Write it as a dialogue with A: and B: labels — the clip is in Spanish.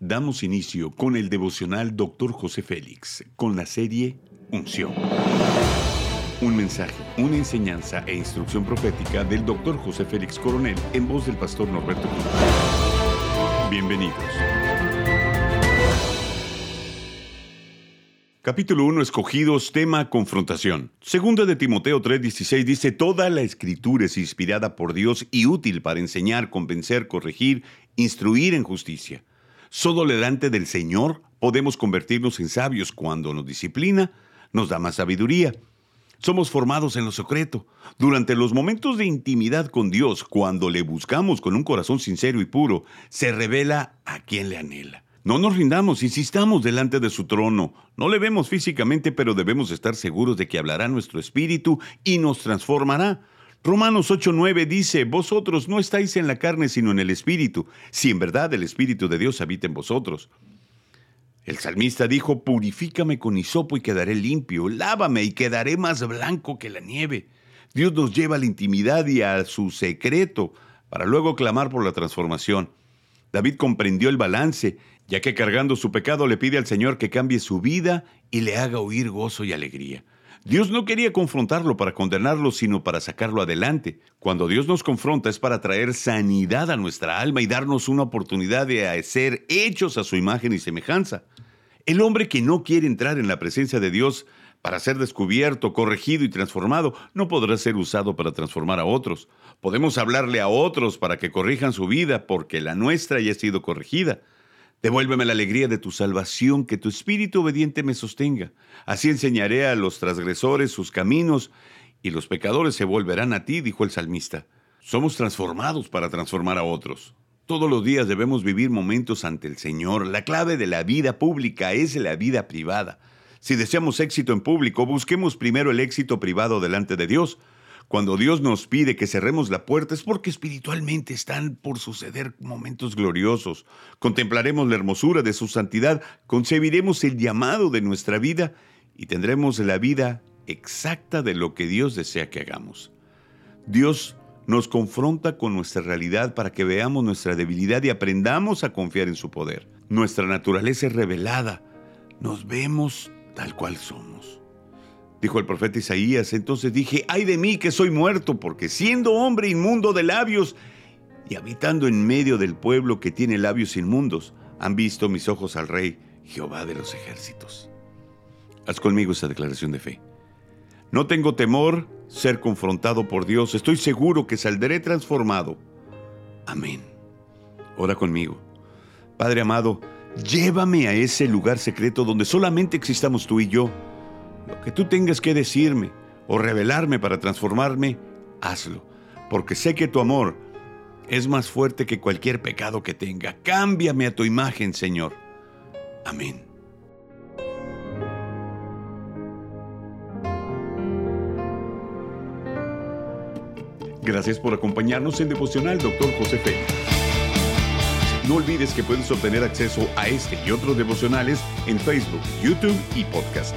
A: damos inicio con el devocional Dr. José Félix, con la serie Unción. Un mensaje, una enseñanza e instrucción profética del Dr. José Félix Coronel en voz del pastor Norberto Cruz. Bienvenidos. Capítulo 1 Escogidos, tema confrontación. Segunda de Timoteo 3:16 dice, Toda la escritura es inspirada por Dios y útil para enseñar, convencer, corregir, instruir en justicia. Solo delante del Señor podemos convertirnos en sabios cuando nos disciplina, nos da más sabiduría. Somos formados en lo secreto. Durante los momentos de intimidad con Dios, cuando le buscamos con un corazón sincero y puro, se revela a quien le anhela. No nos rindamos, insistamos delante de su trono. No le vemos físicamente, pero debemos estar seguros de que hablará nuestro espíritu y nos transformará. Romanos 8:9 dice, Vosotros no estáis en la carne, sino en el espíritu, si en verdad el espíritu de Dios habita en vosotros. El salmista dijo, Purifícame con hisopo y quedaré limpio, lávame y quedaré más blanco que la nieve. Dios nos lleva a la intimidad y a su secreto para luego clamar por la transformación. David comprendió el balance ya que cargando su pecado le pide al Señor que cambie su vida y le haga oír gozo y alegría. Dios no quería confrontarlo para condenarlo, sino para sacarlo adelante. Cuando Dios nos confronta es para traer sanidad a nuestra alma y darnos una oportunidad de ser hechos a su imagen y semejanza. El hombre que no quiere entrar en la presencia de Dios para ser descubierto, corregido y transformado, no podrá ser usado para transformar a otros. Podemos hablarle a otros para que corrijan su vida porque la nuestra ya ha sido corregida. Devuélveme la alegría de tu salvación, que tu espíritu obediente me sostenga. Así enseñaré a los transgresores sus caminos, y los pecadores se volverán a ti, dijo el salmista. Somos transformados para transformar a otros. Todos los días debemos vivir momentos ante el Señor. La clave de la vida pública es la vida privada. Si deseamos éxito en público, busquemos primero el éxito privado delante de Dios. Cuando Dios nos pide que cerremos la puerta es porque espiritualmente están por suceder momentos gloriosos. Contemplaremos la hermosura de su santidad, concebiremos el llamado de nuestra vida y tendremos la vida exacta de lo que Dios desea que hagamos. Dios nos confronta con nuestra realidad para que veamos nuestra debilidad y aprendamos a confiar en su poder. Nuestra naturaleza es revelada. Nos vemos tal cual somos dijo el profeta Isaías. Entonces dije, ay de mí que soy muerto, porque siendo hombre inmundo de labios y habitando en medio del pueblo que tiene labios inmundos, han visto mis ojos al Rey, Jehová de los ejércitos. Haz conmigo esa declaración de fe. No tengo temor ser confrontado por Dios, estoy seguro que saldré transformado. Amén. Ora conmigo. Padre amado, llévame a ese lugar secreto donde solamente existamos tú y yo lo que tú tengas que decirme o revelarme para transformarme, hazlo, porque sé que tu amor es más fuerte que cualquier pecado que tenga. Cámbiame a tu imagen, Señor. Amén. Gracias por acompañarnos en Devocional, Dr. José Félix. No olvides que puedes obtener acceso a este y otros devocionales en Facebook, YouTube y podcast.